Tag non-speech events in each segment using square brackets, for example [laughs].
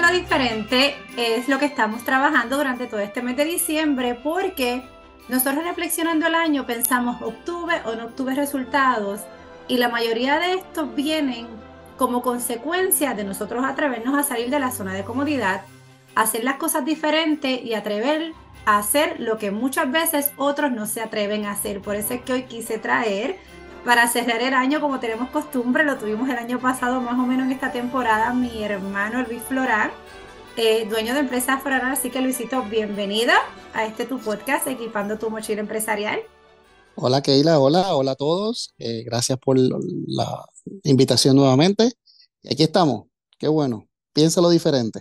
Piénsalo diferente es lo que estamos trabajando durante todo este mes de diciembre porque nosotros reflexionando el año pensamos obtuve o no obtuve resultados y la mayoría de estos vienen como consecuencia de nosotros atrevernos a salir de la zona de comodidad, hacer las cosas diferentes y atrever a hacer lo que muchas veces otros no se atreven a hacer. Por eso es que hoy quise traer para cerrar el año como tenemos costumbre, lo tuvimos el año pasado más o menos en esta temporada, mi hermano Luis Florán, eh, dueño de Empresa Florán, así que Luisito, bienvenido a este tu podcast, Equipando tu Mochila Empresarial. Hola Keila, hola, hola a todos, eh, gracias por la invitación nuevamente. Y aquí estamos, qué bueno, piénsalo diferente.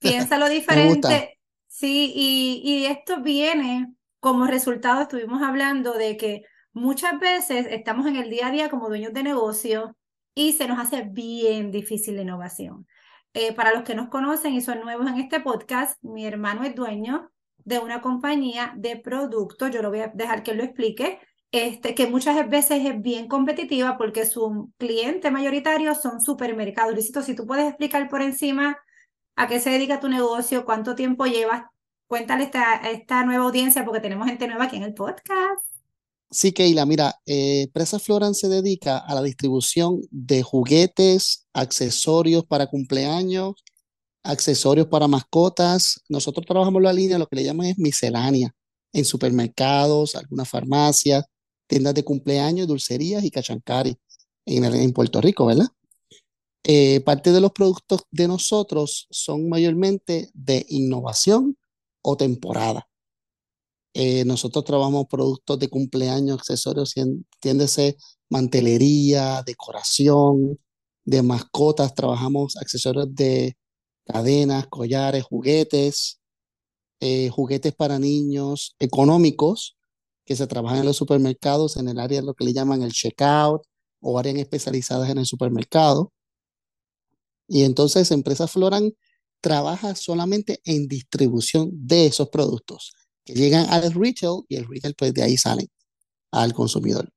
Piénsalo [laughs] diferente, sí, y, y esto viene como resultado, estuvimos hablando de que Muchas veces estamos en el día a día como dueños de negocio y se nos hace bien difícil la innovación. Eh, para los que nos conocen y son nuevos en este podcast, mi hermano es dueño de una compañía de productos, yo lo voy a dejar que lo explique, este, que muchas veces es bien competitiva porque su cliente mayoritario son supermercados. Luisito, si tú puedes explicar por encima a qué se dedica tu negocio, cuánto tiempo llevas, cuéntale esta, esta nueva audiencia porque tenemos gente nueva aquí en el podcast. Sí, Keila, mira, eh, Presa Floran se dedica a la distribución de juguetes, accesorios para cumpleaños, accesorios para mascotas. Nosotros trabajamos la línea, lo que le llaman es miscelánea, en supermercados, algunas farmacias, tiendas de cumpleaños, dulcerías y cachancari en, en Puerto Rico, ¿verdad? Eh, parte de los productos de nosotros son mayormente de innovación o temporada. Eh, nosotros trabajamos productos de cumpleaños, accesorios, entiéndese, mantelería, decoración, de mascotas, trabajamos accesorios de cadenas, collares, juguetes, eh, juguetes para niños económicos que se trabajan en los supermercados en el área de lo que le llaman el checkout o áreas especializadas en el supermercado. Y entonces Empresa Floran trabaja solamente en distribución de esos productos que llegan al retail y el retail pues de ahí salen al consumidor.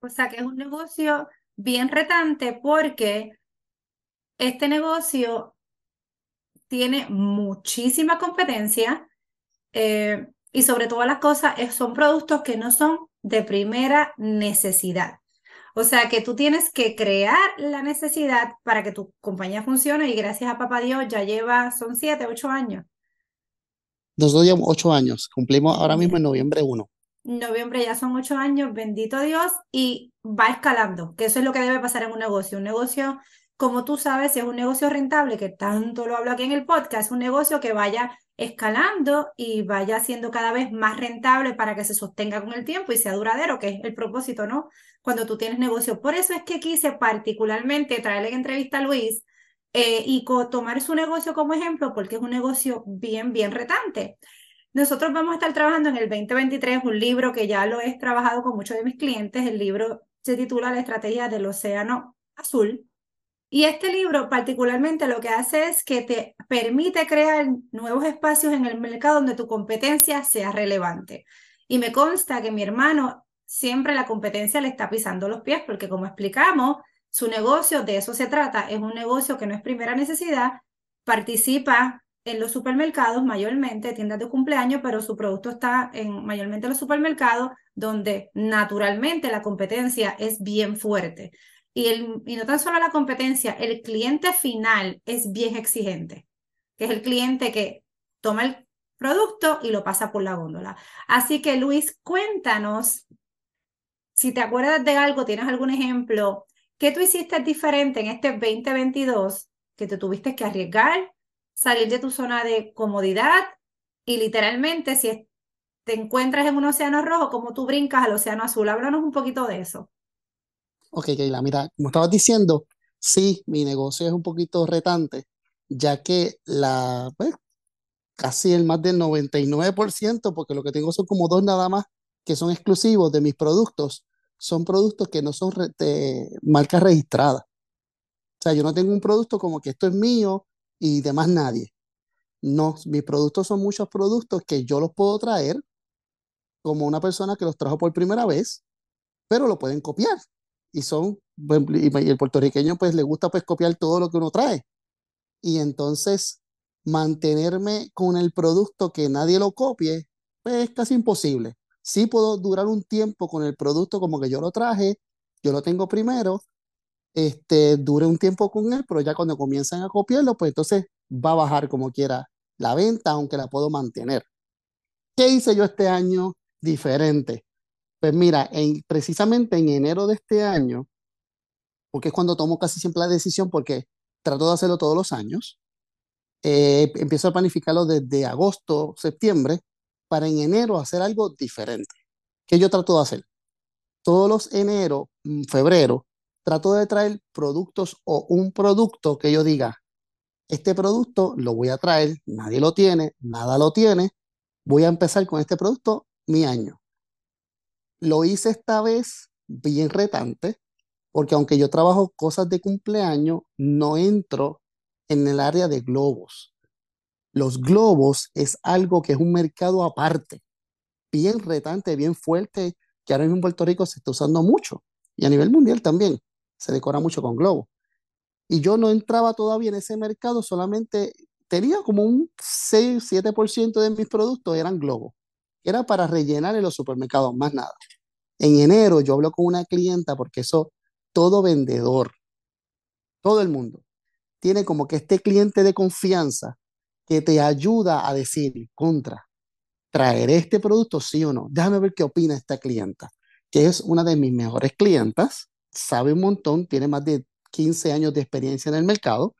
O sea que es un negocio bien retante porque este negocio tiene muchísima competencia eh, y sobre todas las cosas son productos que no son de primera necesidad. O sea que tú tienes que crear la necesidad para que tu compañía funcione y gracias a papá Dios ya lleva, son siete, ocho años nosotros llevamos ocho años, cumplimos ahora mismo en noviembre 1. Noviembre ya son ocho años, bendito Dios, y va escalando, que eso es lo que debe pasar en un negocio. Un negocio, como tú sabes, si es un negocio rentable, que tanto lo hablo aquí en el podcast, un negocio que vaya escalando y vaya siendo cada vez más rentable para que se sostenga con el tiempo y sea duradero, que es el propósito, ¿no? Cuando tú tienes negocio. Por eso es que quise particularmente traerle en entrevista a Luis, eh, y tomar su negocio como ejemplo porque es un negocio bien, bien retante. Nosotros vamos a estar trabajando en el 2023 un libro que ya lo he trabajado con muchos de mis clientes. El libro se titula La estrategia del océano azul. Y este libro particularmente lo que hace es que te permite crear nuevos espacios en el mercado donde tu competencia sea relevante. Y me consta que mi hermano siempre la competencia le está pisando los pies porque como explicamos, su negocio, de eso se trata, es un negocio que no es primera necesidad, participa en los supermercados mayormente, tiendas de cumpleaños, pero su producto está en mayormente en los supermercados, donde naturalmente la competencia es bien fuerte. Y, el, y no tan solo la competencia, el cliente final es bien exigente, que es el cliente que toma el producto y lo pasa por la góndola. Así que Luis, cuéntanos, si te acuerdas de algo, tienes algún ejemplo ¿Qué tú hiciste diferente en este 2022 que te tuviste que arriesgar, salir de tu zona de comodidad y literalmente si te encuentras en un océano rojo, como tú brincas al océano azul? Háblanos un poquito de eso. Ok, Keila, mira, como estabas diciendo, sí, mi negocio es un poquito retante, ya que la, pues, casi el más del 99%, porque lo que tengo son como dos nada más que son exclusivos de mis productos, son productos que no son de marcas registradas. O sea, yo no tengo un producto como que esto es mío y de más nadie. No, mis productos son muchos productos que yo los puedo traer como una persona que los trajo por primera vez, pero lo pueden copiar. Y son, y el puertorriqueño pues le gusta pues copiar todo lo que uno trae. y entonces mantenerme con el producto que nadie lo copie, pues es casi imposible. Sí puedo durar un tiempo con el producto como que yo lo traje, yo lo tengo primero, este, dure un tiempo con él, pero ya cuando comienzan a copiarlo, pues entonces va a bajar como quiera la venta, aunque la puedo mantener. ¿Qué hice yo este año diferente? Pues mira, en, precisamente en enero de este año, porque es cuando tomo casi siempre la decisión, porque trato de hacerlo todos los años, eh, empiezo a planificarlo desde agosto, septiembre, para en enero hacer algo diferente. ¿Qué yo trato de hacer? Todos los enero, mm, febrero, trato de traer productos o un producto que yo diga, este producto lo voy a traer, nadie lo tiene, nada lo tiene, voy a empezar con este producto mi año. Lo hice esta vez bien retante, porque aunque yo trabajo cosas de cumpleaños, no entro en el área de globos. Los globos es algo que es un mercado aparte, bien retante, bien fuerte, que ahora mismo en Puerto Rico se está usando mucho y a nivel mundial también se decora mucho con globos. Y yo no entraba todavía en ese mercado, solamente tenía como un 6, 7% de mis productos eran globos. Era para rellenar en los supermercados, más nada. En enero yo hablo con una clienta porque eso, todo vendedor, todo el mundo, tiene como que este cliente de confianza que te ayuda a decir, contra, traer este producto sí o no. Déjame ver qué opina esta clienta, que es una de mis mejores clientas, sabe un montón, tiene más de 15 años de experiencia en el mercado,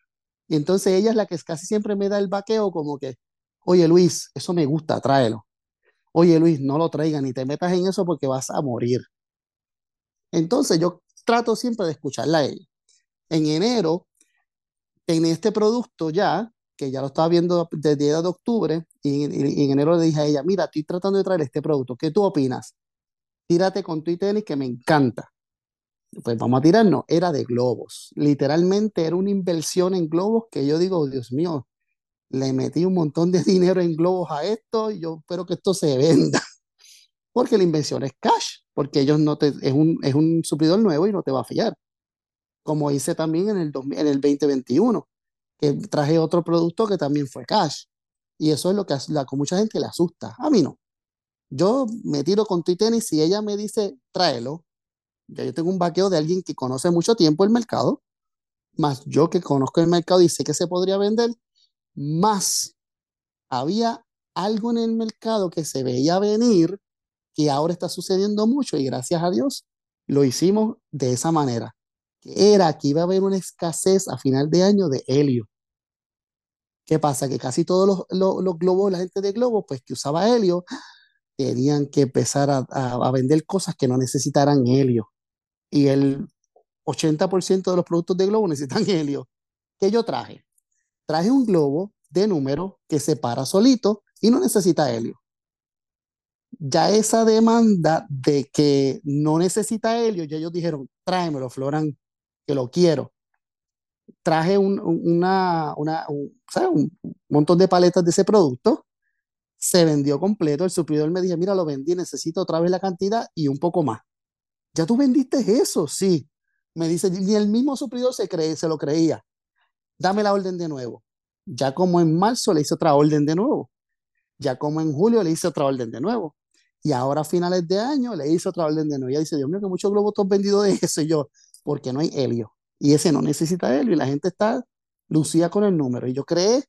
y entonces ella es la que casi siempre me da el vaqueo como que, oye Luis, eso me gusta, tráelo. Oye Luis, no lo traigas ni te metas en eso porque vas a morir. Entonces yo trato siempre de escucharla a ella. En enero, en este producto ya, que ya lo estaba viendo desde el de octubre, y, en enero le dije a ella, mira, estoy tratando de traer este producto, ¿qué tú opinas? Tírate con tu tenis que me encanta. Pues vamos a tirarnos, era de globos. Literalmente era una inversión en globos que yo digo, Dios mío, le metí un montón de [laughs] dinero en globos a esto y yo espero que esto se venda. [laughs] Porque la inversión es cash, porque ellos no te, es un, es un suplidor nuevo y no te va a fiar. Como hice también en el, en el 2021, que traje otro producto que también fue cash. Y eso es lo que a, la, mucha gente le asusta. A mí no. Yo me tiro con tu tenis y ella me dice, tráelo. Ya yo tengo un vaqueo de alguien que conoce mucho tiempo el mercado, más yo que conozco el mercado y sé que se podría vender, más había algo en el mercado que se veía venir, que ahora está sucediendo mucho y gracias a Dios lo hicimos de esa manera, era que iba a haber una escasez a final de año de helio. ¿Qué pasa? Que casi todos los, los, globos, la gente de globos, pues que usaba helio, tenían que empezar a, a, vender cosas que no necesitaran helio. Y el 80% de los productos de globo [laughs] necesitan helio. ¿Qué yo traje? traje un globo de número que se para solito y no necesita helio. Ya esa demanda de que no necesita helio, ya ellos dijeron, tráemelo, Floran, que lo quiero. Traje un, una, una, un, un montón de paletas de ese producto, se vendió completo, el suplidor me dijo, mira, lo vendí, necesito otra vez la cantidad y un poco más. ¿Ya tú vendiste eso? Sí. Me dice, ni el mismo suplidor se, cree, se lo creía dame la orden de nuevo. Ya como en marzo le hice otra orden de nuevo. Ya como en julio le hice otra orden de nuevo. Y ahora a finales de año le hice otra orden de nuevo. Ya dice, Dios mío, que muchos globos están vendidos de eso. Y yo, porque no hay helio. Y ese no necesita helio. Y la gente está lucía con el número. Y yo creé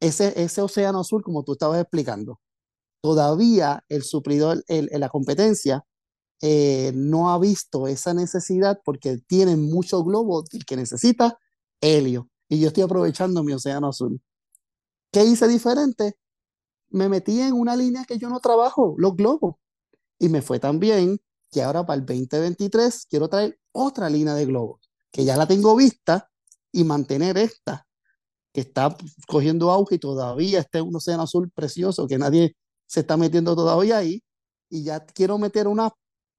ese, ese océano azul, como tú estabas explicando. Todavía el suplidor, el, la competencia, eh, no ha visto esa necesidad porque tienen muchos globos que necesita helio y yo estoy aprovechando mi océano azul. ¿Qué hice diferente? Me metí en una línea que yo no trabajo, los globos. Y me fue tan bien que ahora para el 2023 quiero traer otra línea de globos, que ya la tengo vista, y mantener esta, que está cogiendo auge y todavía está un océano azul precioso, que nadie se está metiendo todavía ahí. Y ya quiero meter una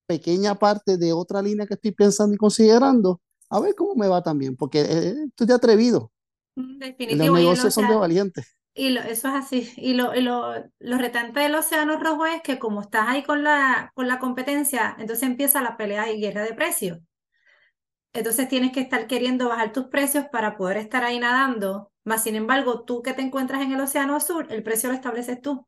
pequeña parte de otra línea que estoy pensando y considerando a ver cómo me va también, porque eh, estoy atrevido. Mm, definitivo. Los negocios son de valientes. Y lo, eso es así. Y lo, y lo, lo retante del Océano Rojo es que como estás ahí con la, con la competencia, entonces empieza la pelea y guerra de precios. Entonces tienes que estar queriendo bajar tus precios para poder estar ahí nadando, Más sin embargo, tú que te encuentras en el Océano Azul, el precio lo estableces tú.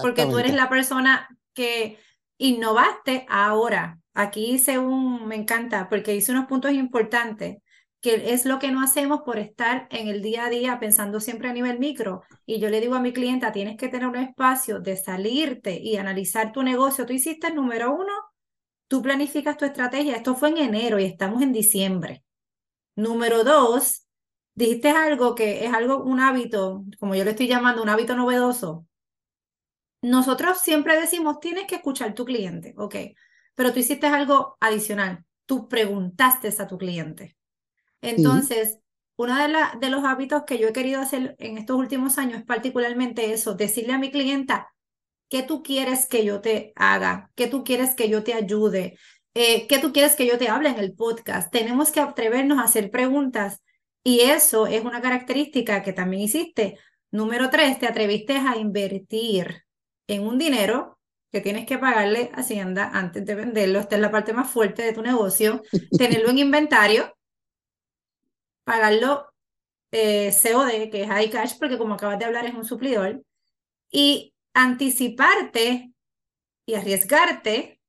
Porque tú eres la persona que innovaste ahora. Aquí hice un, me encanta, porque hice unos puntos importantes, que es lo que no hacemos por estar en el día a día pensando siempre a nivel micro. Y yo le digo a mi clienta, tienes que tener un espacio de salirte y analizar tu negocio. Tú hiciste el número uno, tú planificas tu estrategia. Esto fue en enero y estamos en diciembre. Número dos, dijiste algo que es algo, un hábito, como yo le estoy llamando, un hábito novedoso. Nosotros siempre decimos, tienes que escuchar a tu cliente, ok, pero tú hiciste algo adicional, tú preguntaste a tu cliente. Entonces, uno de, la, de los hábitos que yo he querido hacer en estos últimos años es particularmente eso, decirle a mi clienta, ¿qué tú quieres que yo te haga? ¿Qué tú quieres que yo te ayude? Eh, ¿Qué tú quieres que yo te hable en el podcast? Tenemos que atrevernos a hacer preguntas y eso es una característica que también hiciste. Número tres, te atreviste a invertir en un dinero que tienes que pagarle a Hacienda antes de venderlo. Esta es la parte más fuerte de tu negocio. [laughs] Tenerlo en inventario, pagarlo eh, COD, que es high cash, porque como acabas de hablar es un suplidor, y anticiparte y arriesgarte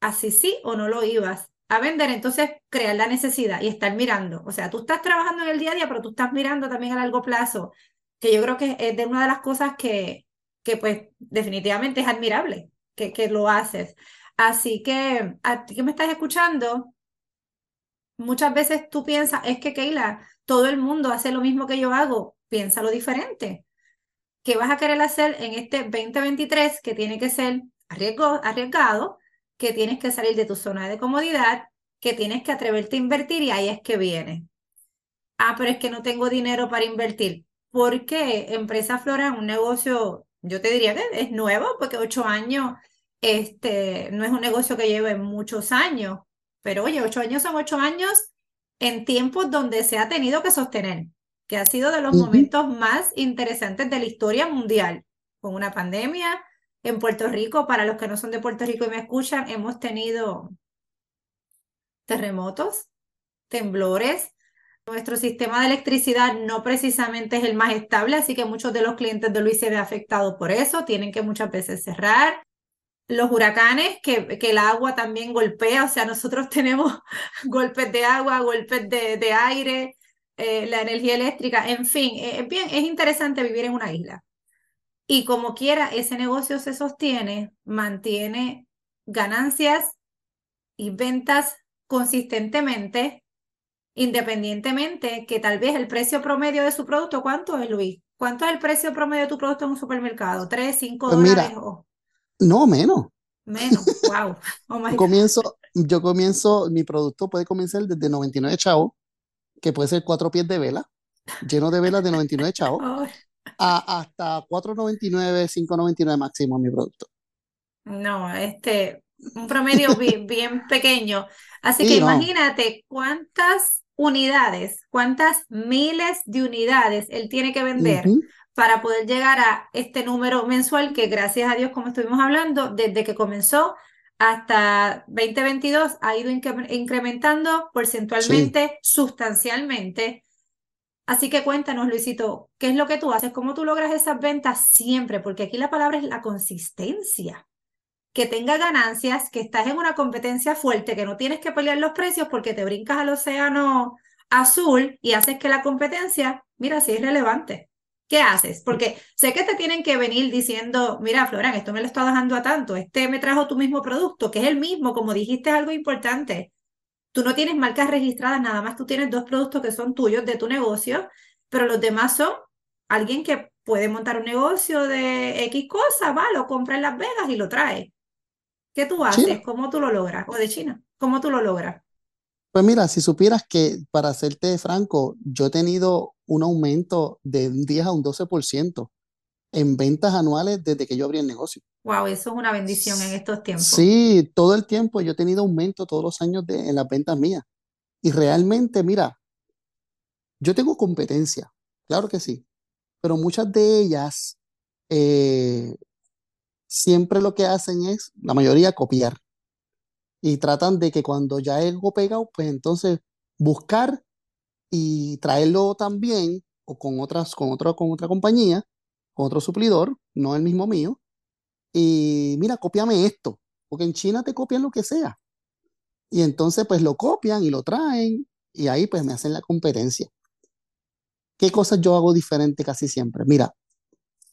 a si sí o no lo ibas a vender, entonces crear la necesidad y estar mirando. O sea, tú estás trabajando en el día a día, pero tú estás mirando también a largo plazo, que yo creo que es de una de las cosas que, que pues definitivamente es admirable, que, que lo haces. Así que a ti que me estás escuchando, muchas veces tú piensas, es que Keila, todo el mundo hace lo mismo que yo hago, piénsalo diferente. ¿Qué vas a querer hacer en este 2023 que tiene que ser arriesgo, arriesgado, que tienes que salir de tu zona de comodidad, que tienes que atreverte a invertir y ahí es que viene. Ah, pero es que no tengo dinero para invertir. ¿Por qué Empresa Flora es un negocio, yo te diría que es nuevo, porque ocho años este, no es un negocio que lleve muchos años, pero oye, ocho años son ocho años en tiempos donde se ha tenido que sostener, que ha sido de los momentos más interesantes de la historia mundial, con una pandemia. En Puerto Rico, para los que no son de Puerto Rico y me escuchan, hemos tenido terremotos, temblores. Nuestro sistema de electricidad no precisamente es el más estable, así que muchos de los clientes de Luis se ven afectados por eso, tienen que muchas veces cerrar. Los huracanes, que, que el agua también golpea, o sea, nosotros [laughs] tenemos golpes de agua, golpes de, de aire, eh, la energía eléctrica, en fin, eh, es bien, es interesante vivir en una isla. Y como quiera, ese negocio se sostiene, mantiene ganancias y ventas consistentemente independientemente que tal vez el precio promedio de su producto, ¿cuánto es, Luis? ¿Cuánto es el precio promedio de tu producto en un supermercado? ¿Tres, cinco Pues dólares mira, o no menos. menos? [laughs] Wow. Oh Yo my comienzo, yo comienzo, mi producto puede comenzar desde 99 chavos, que puede ser cuatro pies de vela, lleno de velas de 99 chavos, a hasta 4.99, 5.99 máximo mi producto. no, este, un promedio bien, [laughs] bien pequeño. Así que no. imagínate cuántas unidades, cuántas miles de unidades él tiene que vender para poder llegar a este número mensual que gracias a Dios, como estuvimos hablando, desde que comenzó hasta 2022 ha ido incre- incrementando Sí. porcentualmente, sustancialmente. Así que cuéntanos, Luisito, ¿qué es lo que tú haces? ¿Cómo tú logras esas ventas siempre? Porque aquí la palabra es la consistencia que tenga ganancias, que estás en una competencia fuerte, que no tienes que pelear los precios porque te brincas al océano azul y haces que la competencia, mira, si es relevante. ¿Qué haces? Porque sé que te tienen que venir diciendo, mira, Florán, esto me lo está dejando a tanto, este me trajo tu mismo producto, que es el mismo, como dijiste, es algo importante. Tú no tienes marcas registradas, nada más tú tienes dos productos que son tuyos de tu negocio, pero los demás son alguien que puede montar un negocio de X cosa, va, lo compra en Las Vegas y lo trae. ¿Qué tú haces? China. ¿Cómo tú lo logras? O de China. ¿Cómo tú lo logras? Pues mira, si supieras que, para serte franco, yo he tenido un aumento de un 10 a un 12% en ventas anuales desde que yo abrí el negocio. Wow, eso es una bendición en estos tiempos. Sí, todo el tiempo yo he tenido aumento todos los años de, en las ventas mías. Y realmente, mira, yo tengo competencia, claro que sí, pero muchas de ellas eh, siempre lo que hacen es, la mayoría, copiar. Y tratan de que cuando ya algo pegado, pues entonces buscar y traerlo también o con otras, con otra, con otra compañía, con otro suplidor, no el mismo mío, y mira, cópiame esto, porque en China te copian lo que sea. Y entonces pues lo copian y lo traen y ahí pues me hacen la competencia. ¿Qué cosas yo hago diferente casi siempre? Mira,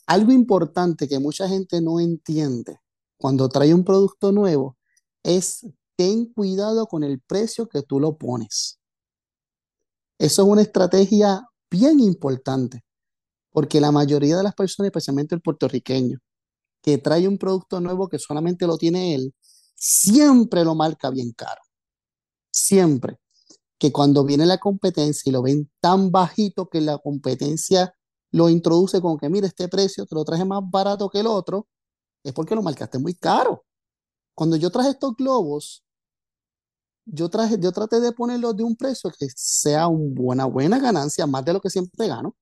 algo importante que mucha gente no entiende cuando trae un producto nuevo es ten cuidado con el precio que tú lo pones. Eso es una estrategia bien importante, porque la mayoría de las personas, especialmente el puertorriqueño, que trae un producto nuevo que solamente lo tiene él, siempre lo marca bien caro. Siempre. Que cuando viene la competencia y lo ven tan bajito que la competencia lo introduce con que, mire, este precio te lo traje más barato que el otro, es porque lo marcaste muy caro. Cuando yo traje estos globos, yo, traje, yo traté de ponerlos de un precio que sea una buena, buena ganancia, más de lo que siempre gano,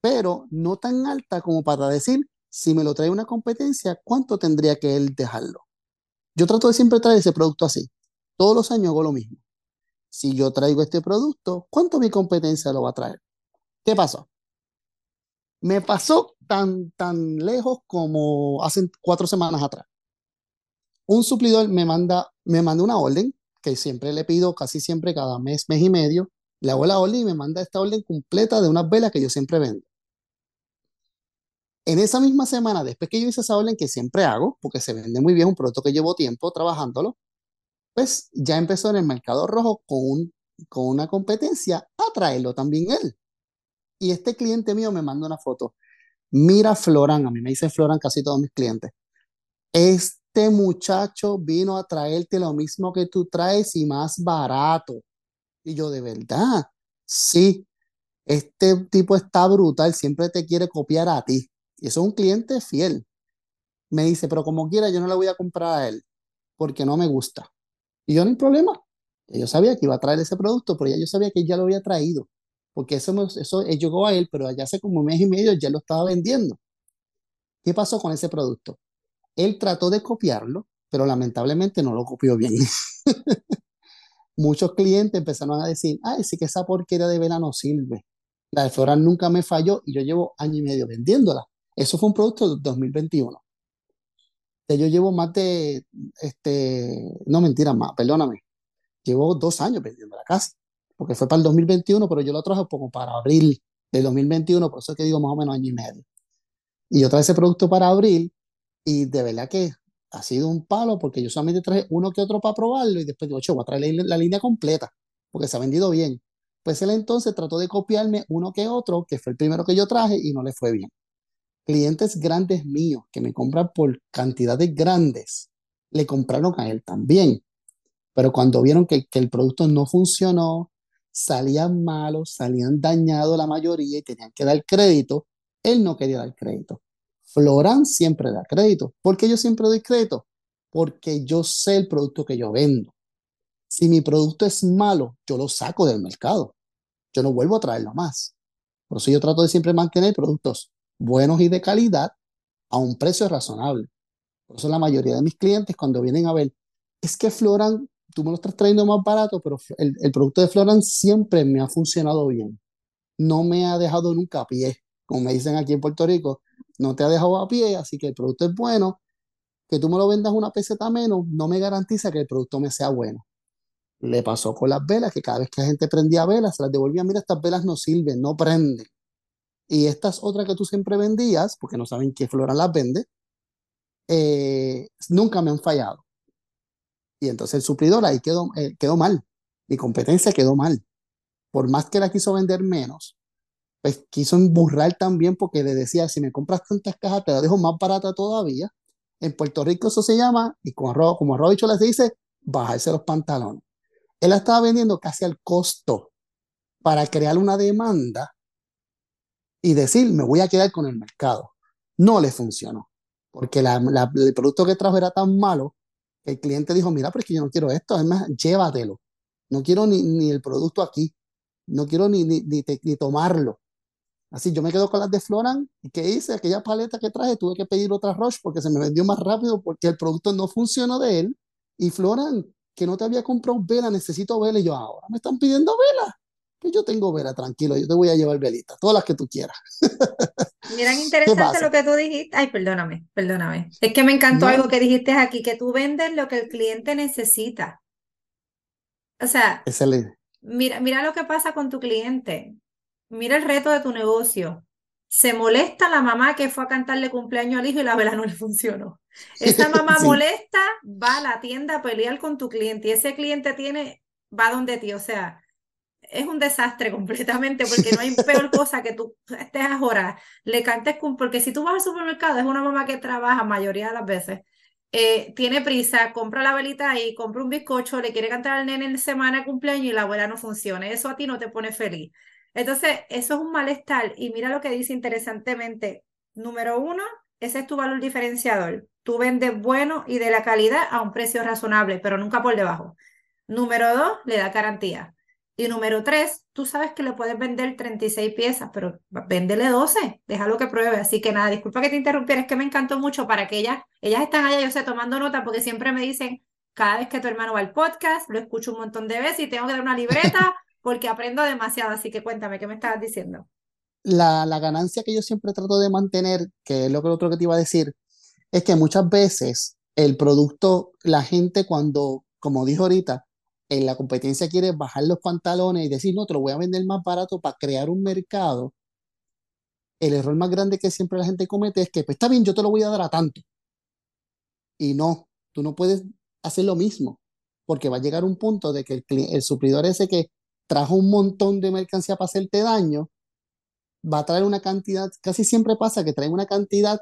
pero no tan alta como para decir, si me lo trae una competencia, ¿cuánto tendría que él dejarlo? Yo trato de siempre traer ese producto así. Todos los años hago lo mismo. Si yo traigo este producto, ¿cuánto mi competencia lo va a traer? ¿Qué pasó? Me pasó tan, tan lejos como hace cuatro semanas atrás. Un suplidor me manda, me manda una orden que siempre le pido, casi siempre cada mes, mes y medio. Le hago la orden y me manda esta orden completa de unas velas que yo siempre vendo. En esa misma semana, después que yo hice esa orden que siempre hago, porque se vende muy bien, un producto que llevo tiempo trabajándolo, pues ya empezó en el mercado rojo con, con una competencia a traerlo también él. Y este cliente mío me manda una foto. Mira Floran, a mí me dicen Floran casi todos mis clientes. Este muchacho vino a traerte lo mismo que tú traes y más barato. Y yo, de verdad, sí, este tipo está brutal, siempre te quiere copiar a ti. Y eso es un cliente fiel. Me dice, pero como quiera, yo no le voy a comprar a él porque no me gusta. Y yo no hay problema. Yo sabía que iba a traer ese producto, pero ya yo sabía que ya lo había traído. Porque eso, eso llegó a él, pero allá hace como un mes y medio ya lo estaba vendiendo. ¿Qué pasó con ese producto? Él trató de copiarlo, pero lamentablemente no lo copió bien. [laughs] Muchos clientes empezaron a decir, ay, sí que esa porquería de vela no sirve. La de Floral nunca me falló y yo llevo año y medio vendiéndola. Eso fue un producto de 2021. Yo llevo más de, este, no mentira más, perdóname. Llevo dos años vendiéndola casi, porque fue para el 2021, pero yo lo traje como para abril del 2021, por eso es que digo más o menos año y medio. Y yo traje ese producto para abril y de verdad que ha sido un palo porque yo solamente traje uno que otro para probarlo y después digo, voy a traer la, la línea completa porque se ha vendido bien. Pues él entonces trató de copiarme uno que otro, que fue el primero que yo traje y no le fue bien clientes grandes míos que me compran por cantidades grandes, le compraron a él también. Pero cuando vieron que, el producto no funcionó, salían malos, salían dañados la mayoría y tenían que dar crédito, él no quería dar crédito. Floran siempre da crédito. ¿Por qué yo siempre doy crédito? Porque yo sé el producto que yo vendo. Si mi producto es malo, yo lo saco del mercado. Yo no vuelvo a traerlo más. Por eso yo trato de siempre mantener productos buenos y de calidad a un precio razonable. Por eso la mayoría de mis clientes cuando vienen a ver, es que Floran, tú me lo estás trayendo más barato, pero el, el producto de Floran siempre me ha funcionado bien. No me ha dejado nunca a pie, como me dicen aquí en Puerto Rico, no te ha dejado a pie, así que el producto es bueno. Que tú me lo vendas una peseta menos no me garantiza que el producto me sea bueno. Le pasó con las velas, que cada vez que la gente prendía velas, se las devolvía, mira, estas velas no sirven, no prenden. Y estas otras que tú siempre vendías, porque no saben qué Floran las vende, eh, nunca me han fallado. Y entonces el suplidor ahí quedó, eh, quedó mal. Mi competencia quedó mal. Por más que la quiso vender menos, pues quiso emburrar también porque le decía, si me compras tantas cajas, te la dejo más barata todavía. En Puerto Rico eso se llama, y como arroz, como arroz dicho les dice, bajarse los pantalones. Él la estaba vendiendo casi al costo para crear una demanda y decir, me voy a quedar con el mercado. No le funcionó, porque el producto que trajo era tan malo que el cliente dijo, mira, pero es que yo no quiero esto, además, llévatelo. No quiero ni, ni el producto aquí, no quiero ni, ni, ni, tomarlo. Así yo me quedo con las de Floran. ¿Y qué hice? Aquella paleta que traje, tuve que pedir otra Roche porque se me vendió más rápido porque el producto no funcionó de él. Y Floran, que no te había comprado vela, necesito vela. Y yo, ahora me están pidiendo vela. Pues yo tengo vela, tranquilo, yo te voy a llevar velitas, todas las que tú quieras. [laughs] Mira, interesante lo que tú dijiste. Ay, perdóname, perdóname. Es que me encantó algo que dijiste aquí, que tú vendes lo que el cliente necesita. O sea, mira, mira lo que pasa con tu cliente. Mira el reto de tu negocio. Se molesta la mamá que fue a cantarle cumpleaños al hijo y la vela no le funcionó. Esa [laughs] mamá molesta, va a la tienda a pelear con tu cliente y ese cliente tiene, va donde ti. O sea, es un desastre completamente porque no hay [laughs] peor cosa que tú estés ahora, le cantes con, porque si tú vas al supermercado, es una mamá que trabaja mayoría de las veces, eh, tiene prisa, compra la velita y compra un bizcocho, le quiere cantar al nene en semana de cumpleaños y la abuela no funciona. Eso a ti no te pone feliz. Entonces, eso es un malestar. Y mira lo que dice interesantemente. Número uno, ese es tu valor diferenciador. Tú vendes bueno y de la calidad a un precio razonable, pero nunca por debajo. Número dos, le da garantía. Y número tres, tú sabes que le puedes vender 36 piezas, pero véndele 12, déjalo que pruebe. Así que nada, disculpa que te interrumpiera, es que me encantó mucho para que ellas, ellas están allá, yo sé, tomando nota, porque siempre me dicen, cada vez que tu hermano va al podcast, lo escucho un montón de veces y tengo que dar una libreta porque aprendo demasiado. Así que cuéntame, ¿qué me estabas diciendo? La, la ganancia que yo siempre trato de mantener, que es lo que otro que te iba a decir, es que muchas veces el producto, la gente cuando, como dijo ahorita, en la competencia quiere bajar los pantalones y decir, no, te lo voy a vender más barato para crear un mercado, el error más grande que siempre la gente comete es que, pues está bien, yo te lo voy a dar a tanto. Y no, tú no puedes hacer lo mismo, porque va a llegar un punto de que el, el suplidor ese que trajo un montón de mercancía para hacerte daño, va a traer una cantidad, casi siempre pasa que traen una cantidad,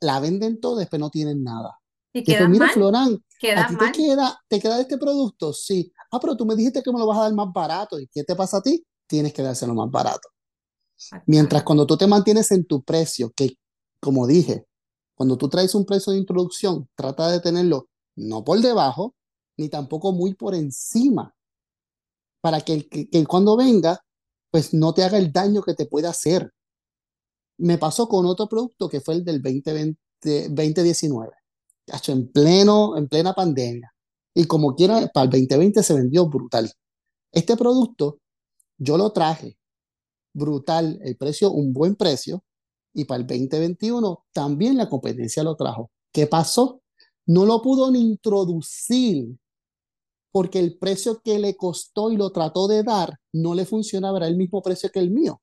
la venden todo, después no tienen nada. Y queda mira, Florán, ¿a ti te queda, te queda este producto? Sí. Ah, pero tú me dijiste que me lo vas a dar más barato. ¿Y qué te pasa a ti? Tienes que dárselo más barato. Mientras cuando tú te mantienes en tu precio, que como dije, cuando tú traes un precio de introducción, trata de tenerlo no por debajo, ni tampoco muy por encima, para que, el, que, cuando venga, pues no te haga el daño que te puede hacer. Me pasó con otro producto que fue el del 2020, 2019 en pleno, en plena pandemia. Y como quiera, para el 2020 se vendió brutal. Este producto yo lo traje brutal, el precio, un buen precio, y para el 2021 también la competencia lo trajo. ¿Qué pasó? No lo pudo ni introducir porque el precio que le costó y lo trató de dar no le funcionaba, era el mismo precio que el mío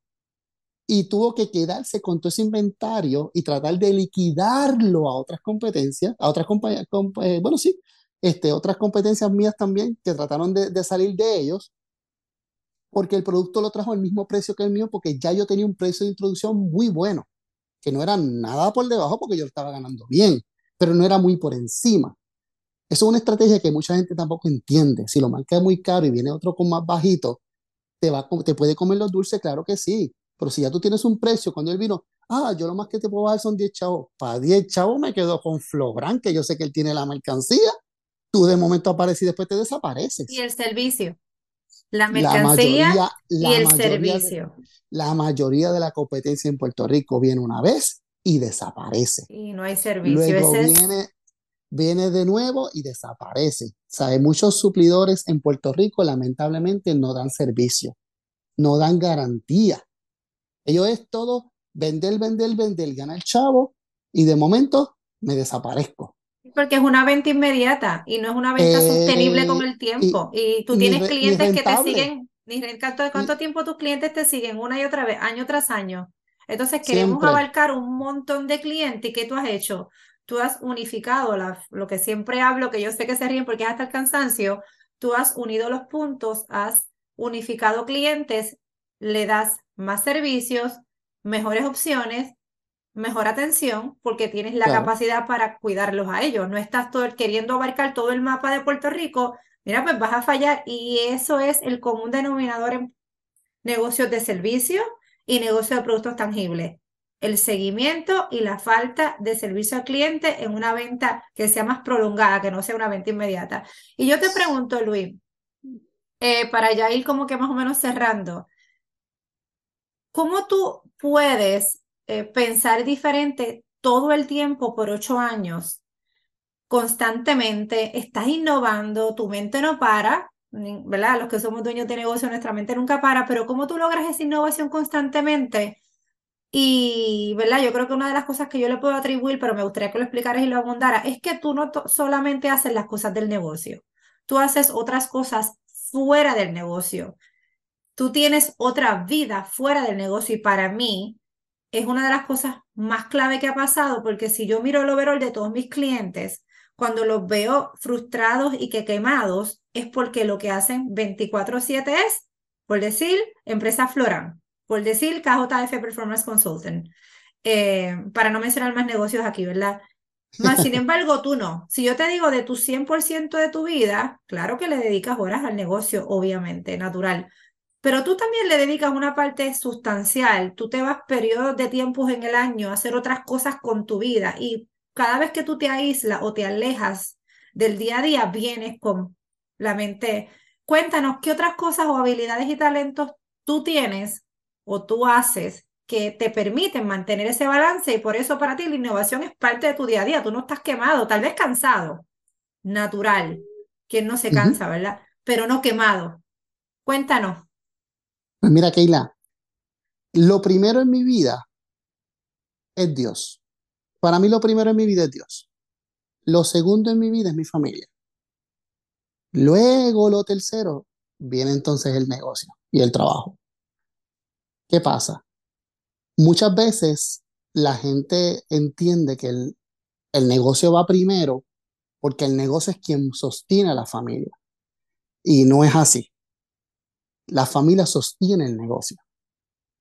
y tuvo que quedarse con todo ese inventario y tratar de liquidarlo a otras competencias, a otras compañías, eh, bueno, sí, este, otras competencias mías también que trataron de, de, salir de ellos, porque el producto lo trajo al mismo precio que el mío, porque ya yo tenía un precio de introducción muy bueno, que no era nada por debajo porque yo estaba ganando bien, pero no era muy por encima. Eso es una estrategia que mucha gente tampoco entiende. Si lo marca muy caro y viene otro con más bajito, te, va, te puede comer los dulces, claro que sí, pero si ya tú tienes un precio, cuando él vino, ah, yo lo más que te puedo dar son 10 chavos. Para 10 chavos me quedo con Flobran, que yo sé que él tiene la mercancía. Tú de momento apareces y después te desapareces. Y el servicio. La mercancía y el servicio. la mayoría de la competencia en Puerto Rico viene una vez y desaparece. Y no hay servicio. Luego viene, viene de nuevo y desaparece. ¿Sabe? Muchos suplidores en Puerto Rico lamentablemente no dan servicio, no dan garantía. Ellos es todo vender, vender, vender, ganar chavo y de momento me desaparezco. Porque es una venta inmediata y no es una venta sostenible con el eh, tiempo. Y, tú tienes clientes que te siguen, ni ¿cuánto, cuánto tiempo tus clientes te siguen una y otra vez, año tras año? Entonces queremos abarcar un montón de clientes. ¿Y qué tú has hecho? Tú has unificado la, lo que siempre hablo, que yo sé que se ríen porque es hasta el cansancio. Tú has unido los puntos, has unificado clientes, le das más servicios, mejores opciones, mejor atención, porque tienes la capacidad para cuidarlos a ellos. No estás todo, queriendo abarcar todo el mapa de Puerto Rico, mira, pues vas a fallar. Y eso es el común denominador en negocios de servicio y negocios de productos tangibles. El seguimiento y la falta de servicio al cliente en una venta que sea más prolongada, que no sea una venta inmediata. Y yo te pregunto, Luis, eh, para ya ir como que más o menos cerrando, ¿Cómo tú puedes eh, pensar diferente todo el tiempo por ocho años? Constantemente estás innovando, tu mente no para, ¿verdad? Los que somos dueños de negocio, nuestra mente nunca para, pero cómo tú logras esa innovación constantemente. Y, ¿verdad? Yo creo que una de las cosas que yo le puedo atribuir, pero me gustaría que lo explicaras y lo abundara, es que tú no solamente haces las cosas del negocio, tú haces otras cosas fuera del negocio. Tú tienes otra vida fuera del negocio y para mí es una de las cosas más clave que ha pasado porque si yo miro el overall de todos mis clientes, cuando los veo frustrados y que quemados, es porque lo que hacen 24/7 es, por decir, empresa Floran, por decir KJF Performance Consultant, eh, para no mencionar más negocios aquí, ¿verdad? Más, sin [laughs] embargo, tú no. Si yo te digo de tu 100% de tu vida, claro que le dedicas horas al negocio, obviamente, natural. Pero tú también le dedicas una parte sustancial. Tú te vas periodos de tiempos en el año a hacer otras cosas con tu vida y cada vez que tú te aíslas o te alejas del día a día, vienes con la mente. Cuéntanos qué otras cosas o habilidades y talentos tú tienes o tú haces que te permiten mantener ese balance y por eso para ti la innovación es parte de tu día a día. Tú no estás quemado, tal vez cansado, natural, quien no se cansa, ¿verdad? Pero no quemado. Cuéntanos. Pues mira, Keila, lo primero en mi vida es Dios. Para mí lo primero en mi vida es Dios. Lo segundo en mi vida es mi familia. Luego lo tercero viene entonces el negocio y el trabajo. ¿Qué pasa? Muchas veces la gente entiende que el, negocio va primero porque el negocio es quien sostiene a la familia. Y no es así. La familia sostiene el negocio.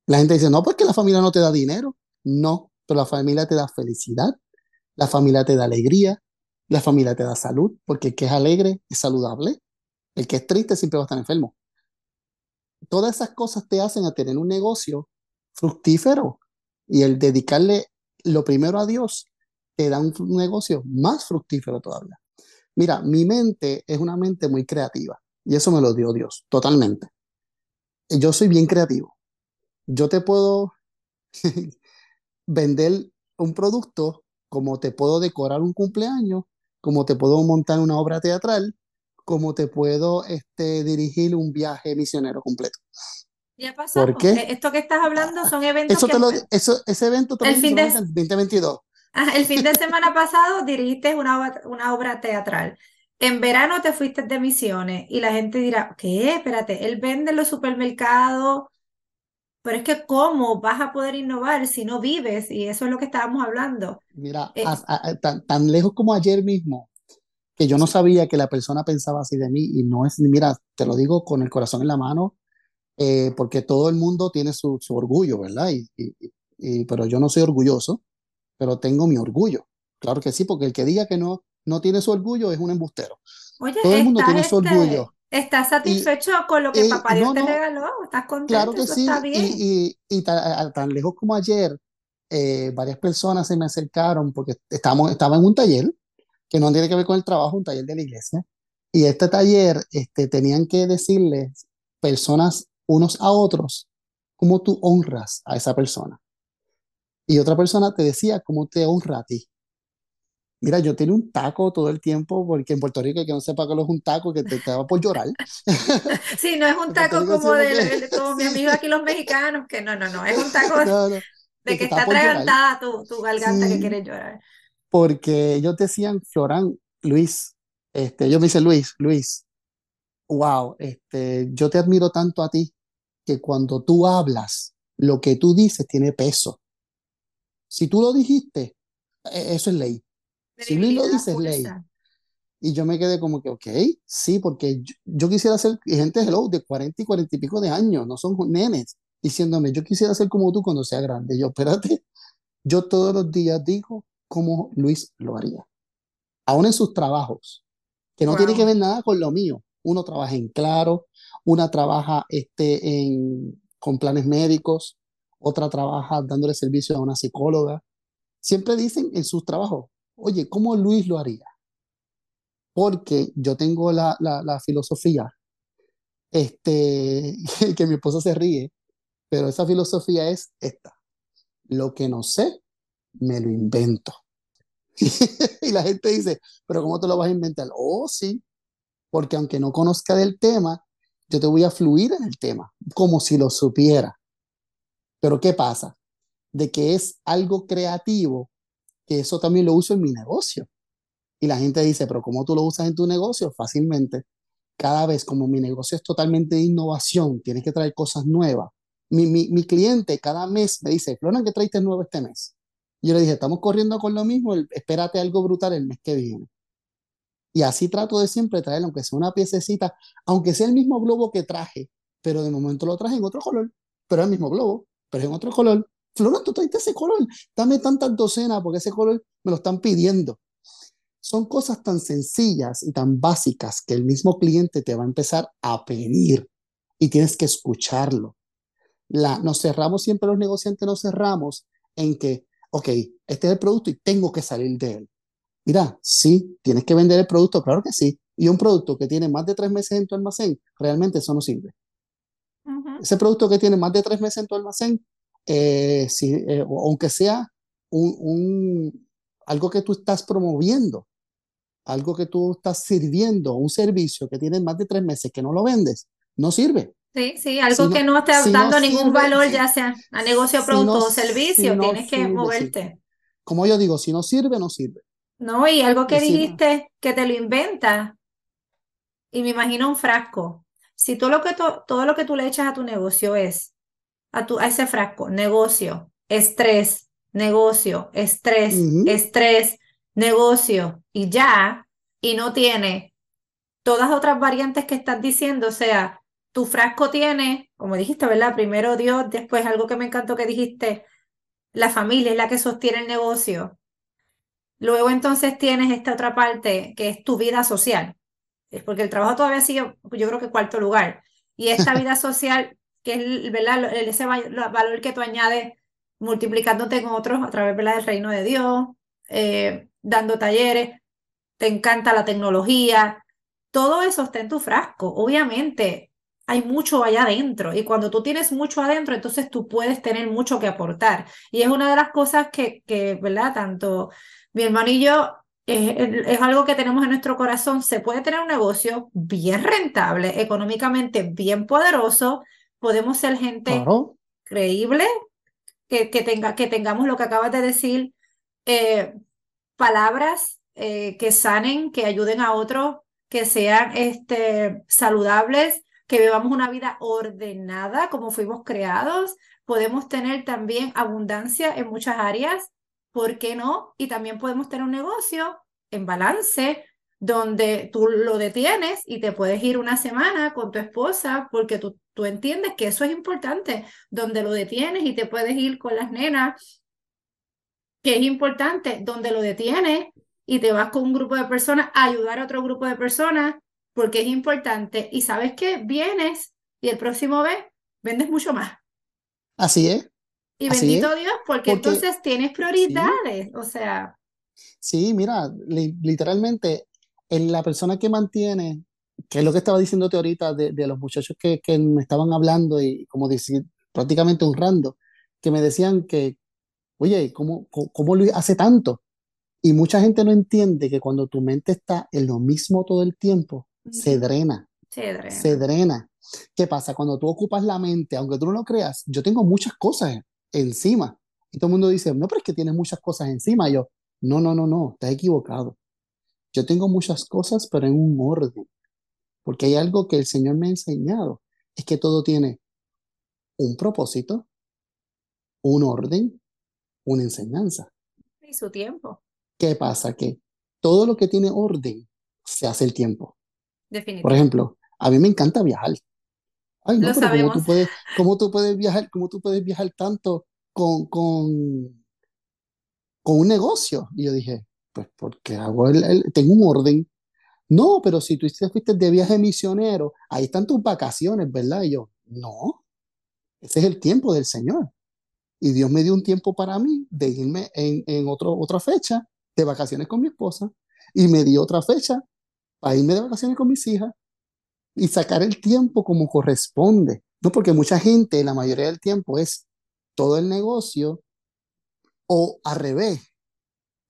La gente dice, no, porque la familia no te da dinero. No, pero la familia te da felicidad, la familia te da alegría, la familia te da salud, porque el que es alegre es saludable, el que es triste siempre va a estar enfermo. Todas esas cosas te hacen a tener un negocio fructífero y el dedicarle lo primero a Dios te da un negocio más fructífero todavía. Mira, mi mente es una mente muy creativa y eso me lo dio Dios, totalmente. Yo soy bien creativo. Yo te puedo [laughs] vender un producto, como te puedo decorar un cumpleaños, como te puedo montar una obra teatral, como te puedo este, dirigir un viaje misionero completo. Ya pasó. ¿Por qué? E-, esto que estás hablando son eventos eso te lo, eso, ese evento también el fin de, 2022. el fin de semana pasado dirigiste una, una obra teatral. En verano te fuiste de misiones y la gente dirá, ¿qué? Espérate, él vende en los supermercados, pero es que ¿cómo vas a poder innovar si no vives? Y eso es lo que estábamos hablando. Mira, eh, tan, lejos como ayer mismo, que yo no sabía que la persona pensaba así de mí y no es, mira, te lo digo con el corazón en la mano, eh, porque todo el mundo tiene su, orgullo, ¿verdad? Y, y, pero yo no soy orgulloso, pero tengo mi orgullo. Claro que sí, porque el que diga que no, no tiene su orgullo es un embustero. Oye, todo el mundo tiene su este, orgullo. ¿Estás satisfecho con lo que papá Dios te regaló? ¿Estás contento? Claro que sí. Está bien? Y, y, tan, lejos como ayer, eh, varias personas se me acercaron porque estamos, estaba en un taller que no tiene que ver con el trabajo, un taller de la iglesia. Y este taller este, tenían que decirles personas unos a otros cómo tú honras a esa persona. Y otra persona te decía cómo te honra a ti. Mira, yo tengo un taco todo el tiempo, porque en Puerto Rico, que no sepa que lo es un taco, que te, te va por llorar. [laughs] Sí, no es un taco como de, como mi amigo aquí los mexicanos, que no, no, no, es un taco [laughs] de que está atragantada tu, tu garganta que quiere llorar. Porque ellos decían, Florán, Luis, este, ellos me dicen, Luis, Luis, wow, este, yo te admiro tanto a ti, que cuando tú hablas, lo que tú dices tiene peso. Si tú lo dijiste, e, eso es ley. Si Luis lo dice, es ley. Y yo me quedé como que, ok, sí, porque yo, quisiera ser gente hello de 40 y 40 y pico de años, no son nenes, diciéndome, yo quisiera ser como tú cuando sea grande. Yo, espérate, yo todos los días digo cómo Luis lo haría. Aún en sus trabajos, que no tiene que ver nada con lo mío. Uno trabaja en claro, una trabaja este, en, con planes médicos, otra trabaja dándole servicio a una psicóloga. Siempre dicen en sus trabajos, oye, ¿cómo Luis lo haría? Porque yo tengo la, la, filosofía, este, [laughs] que mi esposo se ríe, pero esa filosofía es esta. Lo que no sé, me lo invento. [laughs] y la gente dice, pero ¿cómo te lo vas a inventar? Oh, sí, porque aunque no conozca del tema, yo te voy a fluir en el tema, como si lo supiera. Pero ¿qué pasa? De que es algo creativo, que eso también lo uso en mi negocio. Y la gente dice, pero ¿cómo tú lo usas en tu negocio? Fácilmente. Cada vez, como mi negocio es totalmente de innovación, tienes que traer cosas nuevas. Mi, mi, mi cliente cada mes me dice, Flora, ¿qué traiste nuevo este mes? Yo le dije, estamos corriendo con lo mismo, espérate algo brutal el mes que viene. Y así trato de siempre traer, aunque sea una piececita, aunque sea el mismo globo que traje, pero de momento lo traje en otro color, pero es el mismo globo, pero es en otro color. Flora, tú traiste ese color, dame tantas docenas porque ese color me lo están pidiendo. Son cosas tan sencillas y tan básicas que el mismo cliente te va a empezar a pedir y tienes que escucharlo. Nos cerramos siempre los negociantes, nos cerramos en que, ok, este es el producto y tengo que salir de él. Mira, sí, tienes que vender el producto, claro que sí. Y un producto que tiene más de tres meses en tu almacén, realmente eso no sirve. Ese producto que tiene más de tres meses en tu almacén, eh, si, eh, aunque sea un, un, algo que tú estás promoviendo, algo que tú estás sirviendo, un servicio que tiene más de tres meses que no lo vendes, no sirve. Sí, sí, algo que no esté dando ningún valor, ya sea a negocio, producto o servicio, tienes que moverte. Como yo digo, si no sirve, no sirve. No, y algo que dijiste que te lo inventa, y me imagino un frasco. Si todo lo que, todo lo que tú le echas a tu negocio es a, tu, a ese frasco, negocio, estrés, negocio, estrés, estrés, negocio, y ya, y no tiene todas otras variantes que estás diciendo, o sea, tu frasco tiene, como dijiste, ¿verdad? Primero Dios, después algo que me encantó que dijiste, la familia es la que sostiene el negocio. Luego entonces tienes esta otra parte que es tu vida social, es porque el trabajo todavía sigue, yo creo que cuarto lugar. Y esta [laughs] vida social, que es ¿verdad? ese valor que tú añades multiplicándote con otros a través ¿verdad? del reino de Dios, eh, dando talleres, te encanta la tecnología, todo eso está en tu frasco. Obviamente hay mucho allá adentro y cuando tú tienes mucho adentro, entonces tú puedes tener mucho que aportar. Y es una de las cosas que, que ¿verdad? Tanto mi hermano y yo, es, algo que tenemos en nuestro corazón. Se puede tener un negocio bien rentable, económicamente bien poderoso. Podemos ser gente creíble, que, que, tenga, que tengamos lo que acabas de decir, eh, palabras eh, que sanen, que ayuden a otros, que sean este, saludables, que vivamos una vida ordenada como fuimos creados. Podemos tener también abundancia en muchas áreas ¿por qué no? Y también podemos tener un negocio en balance donde tú lo detienes y te puedes ir una semana con tu esposa porque tú, tú entiendes que eso es importante, donde lo detienes y te puedes ir con las nenas, que es importante, donde lo detienes y te vas con un grupo de personas a ayudar a otro grupo de personas porque es importante y sabes que vienes y el próximo vez vendes mucho más. Así es. Y bendito Dios, porque, entonces tienes prioridades, o sea. Sí, mira, literalmente, en la persona que mantiene, que es lo que estaba diciéndote ahorita de, de los muchachos que, que, me estaban hablando y como decir, prácticamente honrando, que me decían que, oye, ¿cómo, cómo, lo hace tanto? Y mucha gente no entiende que cuando tu mente está en lo mismo todo el tiempo, se drena. Se drena. Se drena. ¿Qué pasa? Cuando tú ocupas la mente, aunque tú no lo creas, yo tengo muchas cosas encima. Y todo el mundo dice, no, pero es que tienes muchas cosas encima. yo, no, no, no, no, estás equivocado. Yo tengo muchas cosas, pero en un orden. Porque hay algo que el Señor me ha enseñado. Es que todo tiene un propósito, un orden, una enseñanza. Y su tiempo. ¿Qué pasa? Que todo lo que tiene orden se hace el tiempo. Por ejemplo, a mí me encanta viajar. Ay, no, pero ¿cómo tú puedes, cómo tú puedes viajar, cómo tú puedes viajar tanto con, con, con un negocio? Y yo dije, pues porque hago el, tengo un orden. No, pero si tú fuiste de viaje misionero, ahí están tus vacaciones, ¿verdad? Y yo, no, ese es el tiempo del Señor. Y Dios me dio un tiempo para mí de irme en, en otro, otra fecha de vacaciones con mi esposa y me dio otra fecha para irme de vacaciones con mis hijas y sacar el tiempo como corresponde. No porque mucha gente, la mayoría del tiempo es todo el negocio o al revés.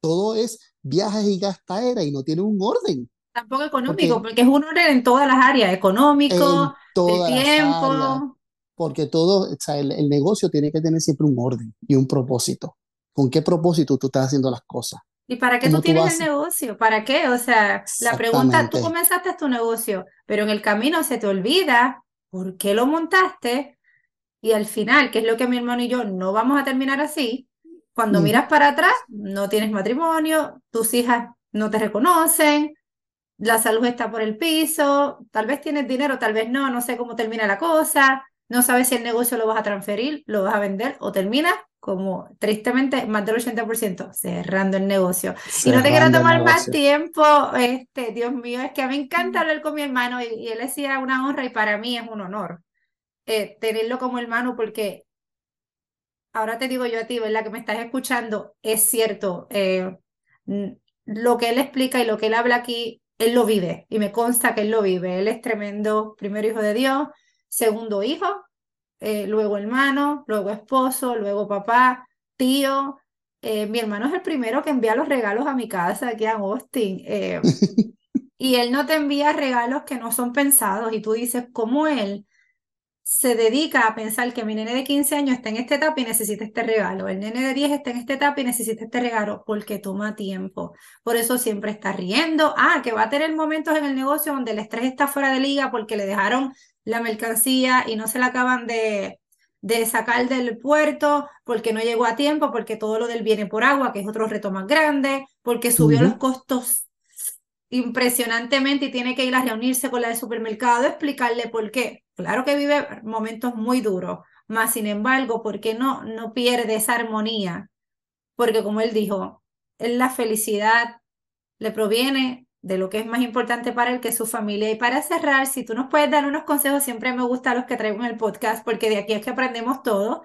Todo es viajes y gastaera y no tiene un orden. Tampoco económico, porque, es un orden en todas las áreas, económico, el las áreas, tiempo. porque todo, o sea, el, el negocio tiene que tener siempre un orden y un propósito. ¿Con qué propósito tú estás haciendo las cosas? ¿Y para qué tú ¿Cómo tú tienes el negocio? ¿Para qué? O sea, la pregunta, tú comenzaste tu negocio, pero en el camino se te olvida por qué lo montaste y al final, que es lo que mi hermano y yo no vamos a terminar así, cuando Ujú. miras para atrás, no tienes matrimonio, tus hijas no te reconocen, la salud está por el piso, tal vez tienes dinero, tal vez no, no sé cómo termina la cosa, no sabes si el negocio lo vas a transferir, lo vas a vender o termina como tristemente más del 80% cerrando el negocio. Y no te quiero Cerrando tomar más tiempo, este, Dios mío, es que a mí me encanta hablar con mi hermano y, y él decía una honra y para mí es un honor eh, tenerlo como hermano porque ahora te digo yo a ti, ¿verdad? Que me estás escuchando, es cierto, eh, lo que él explica y lo que él habla aquí, él lo vive y me consta que él lo vive. Él es tremendo, primero hijo de Dios, segundo hijo, eh, luego hermano, luego esposo, luego papá, tío. Eh, mi hermano es el primero que envía los regalos a mi casa aquí a Austin. Eh, [laughs] y él no te envía regalos que no son pensados y tú dices, ¿cómo él? se dedica a pensar que mi nene de 15 años está en esta etapa y necesita este regalo, el nene de 10 está en esta etapa y necesita este regalo, porque toma tiempo. Por eso siempre está riendo. Ah, que va a tener momentos en el negocio donde el estrés está fuera de liga porque le dejaron la mercancía y no se la acaban de, de sacar del puerto, porque no llegó a tiempo, porque todo lo del viene por agua, que es otro reto más grande, porque subió los costos impresionantemente y tiene que ir a reunirse con la del supermercado, explicarle por qué. Claro que vive momentos muy duros, más sin embargo, ¿por qué no, no pierde esa armonía? Porque como él dijo, la felicidad le proviene de lo que es más importante para él, que su familia. Y para cerrar, si tú nos puedes dar unos consejos, siempre me gusta los que traigo en el podcast, porque de aquí es que aprendemos todo.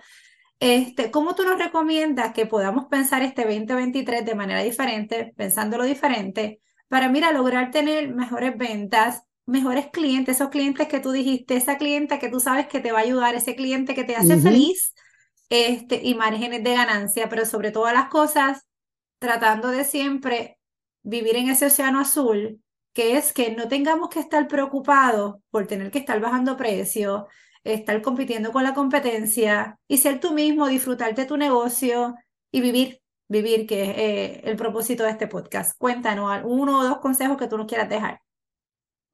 Este, ¿cómo tú nos recomiendas que podamos pensar este 2023 de manera diferente, pensándolo diferente, para, mira, lograr tener mejores ventas, mejores clientes, esos clientes que tú dijiste, esa clienta que tú sabes que te va a ayudar, ese cliente que te hace feliz, este, y márgenes de ganancia, pero sobre todas las cosas, tratando de siempre vivir en ese océano azul, que es que no tengamos que estar preocupados por tener que estar bajando precios, estar compitiendo con la competencia y ser tú mismo, disfrutarte tu negocio y vivir, vivir, que es eh, el propósito de este podcast. Cuéntanos uno o dos consejos que tú nos quieras dejar.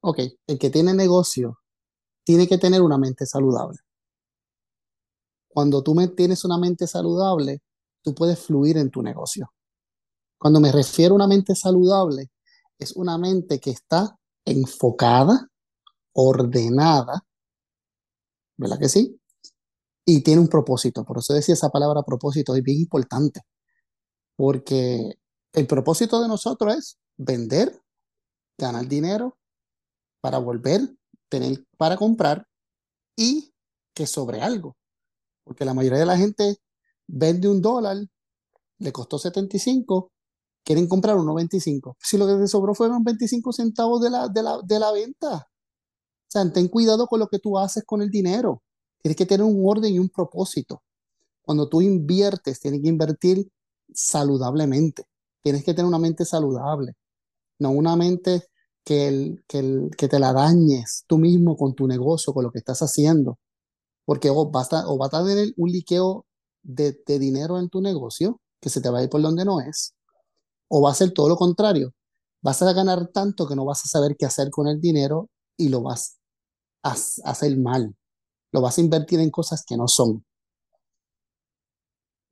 Ok, el que tiene negocio tiene que tener una mente saludable. Cuando tú tienes una mente saludable, tú puedes fluir en tu negocio. Cuando me refiero a una mente saludable, es una mente que está enfocada, ordenada, ¿verdad que sí? Y tiene un propósito. Por eso decía esa palabra propósito, es bien importante, porque el propósito de nosotros es vender, ganar dinero para volver, tener para comprar y que sobre algo. Porque la mayoría de la gente vende un dólar, le costó 75, quieren comprar uno 25. Si lo que te sobró fueron 25 centavos de la, de la, de la venta. O sea, ten cuidado con lo que tú haces con el dinero. Tienes que tener un orden y un propósito. Cuando tú inviertes, tienes que invertir saludablemente. Tienes que tener una mente saludable, no una mente que, el, que, el, que te la dañes tú mismo con tu negocio, con lo que estás haciendo. Porque o vas a, o vas a tener un liqueo de, de dinero en tu negocio que se te va a ir por donde no es, o va a ser todo lo contrario. Vas a ganar tanto que no vas a saber qué hacer con el dinero y lo vas a, hacer mal. Lo vas a invertir en cosas que no son.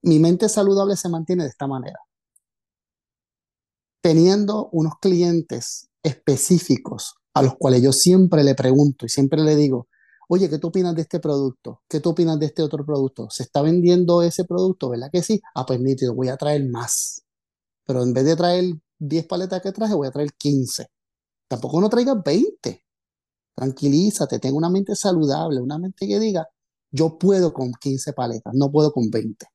Mi mente saludable se mantiene de esta manera. Teniendo unos clientes específicos a los cuales yo siempre le pregunto y siempre le digo, oye, ¿qué tú opinas de este producto? ¿Qué tú opinas de este otro producto? ¿Se está vendiendo ese producto? ¿Verdad que sí? Ah, pues nítido, voy a traer más. Pero en vez de traer 10 paletas que traje, voy a traer 15. Tampoco no traigas 20. Tranquilízate, tenga una mente saludable, una mente que diga, yo puedo con 15 paletas, no puedo con 20.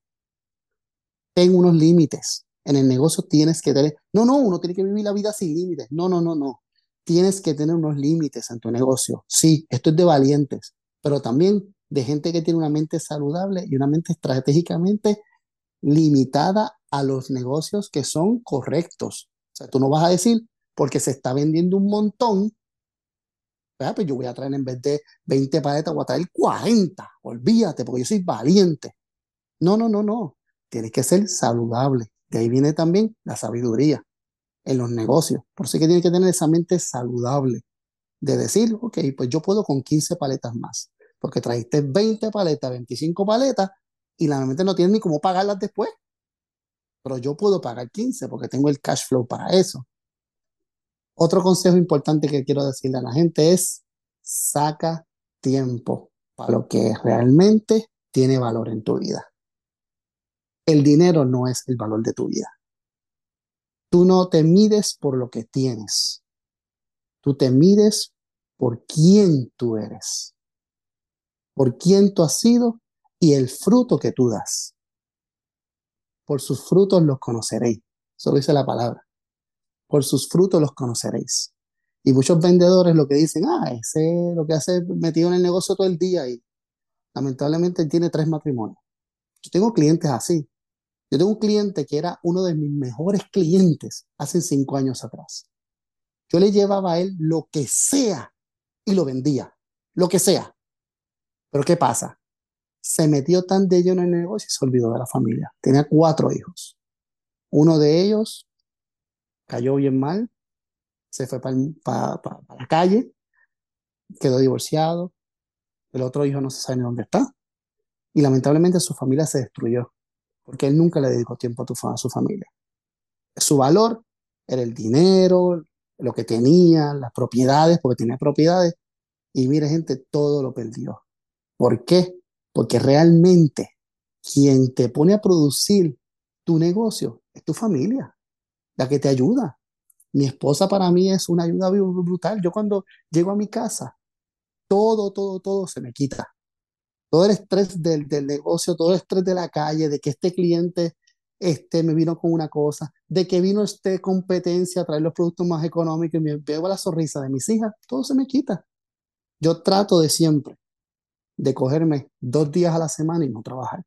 Ten unos límites. En el negocio tienes que tener, no, no, uno tiene que vivir la vida sin límites. No, no, no, no. Tienes que tener unos límites en tu negocio. Sí, esto es de valientes, pero también de gente que tiene una mente saludable y una mente estratégicamente limitada a los negocios que son correctos. O sea, tú no vas a decir, porque se está vendiendo un montón, pues yo voy a traer en vez de 20 paletas, voy a traer 40. Olvídate, porque yo soy valiente. No, no, no, no. Tienes que ser saludable. De ahí viene también la sabiduría en los negocios. Por eso es que tienes que tener esa mente saludable de decir, ok, pues yo puedo con 15 paletas más, porque trajiste 20 paletas, 25 paletas y la mente no tiene ni cómo pagarlas después. Pero yo puedo pagar 15 porque tengo el cash flow para eso. Otro consejo importante que quiero decirle a la gente es, saca tiempo para lo que realmente tiene valor en tu vida. El dinero no es el valor de tu vida. Tú no te mides por lo que tienes. Tú te mides por quién tú eres, por quién tú has sido y el fruto que tú das. Por sus frutos los conoceréis. Eso dice la palabra. Por sus frutos los conoceréis. Y muchos vendedores lo que dicen, ah, ese lo que hace metido en el negocio todo el día y lamentablemente tiene tres matrimonios. Yo tengo clientes así. Yo tengo un cliente que era uno de mis mejores clientes hace cinco años atrás. Yo le llevaba a él lo que sea y lo vendía, lo que sea. Pero ¿qué pasa? Se metió tan de lleno en el negocio y se olvidó de la familia. Tenía cuatro hijos. Uno de ellos cayó bien mal, se fue para la calle, quedó divorciado. El otro hijo no se sabe ni dónde está. Y lamentablemente su familia se destruyó porque él nunca le dedicó tiempo a, a su familia. Su valor era el dinero, lo que tenía, las propiedades, porque tenía propiedades. Y mire, gente, todo lo perdió. ¿Por qué? Porque realmente quien te pone a producir tu negocio es tu familia, la que te ayuda. Mi esposa para mí es una ayuda brutal. Yo cuando llego a mi casa, todo, todo, todo se me quita todo el estrés del, del, negocio, todo el estrés de la calle, de que este cliente este, me vino con una cosa, de que vino este competencia a traer los productos más económicos y me veo la sonrisa de mis hijas, todo se me quita. Yo trato de siempre de cogerme dos días a la semana y no trabajar.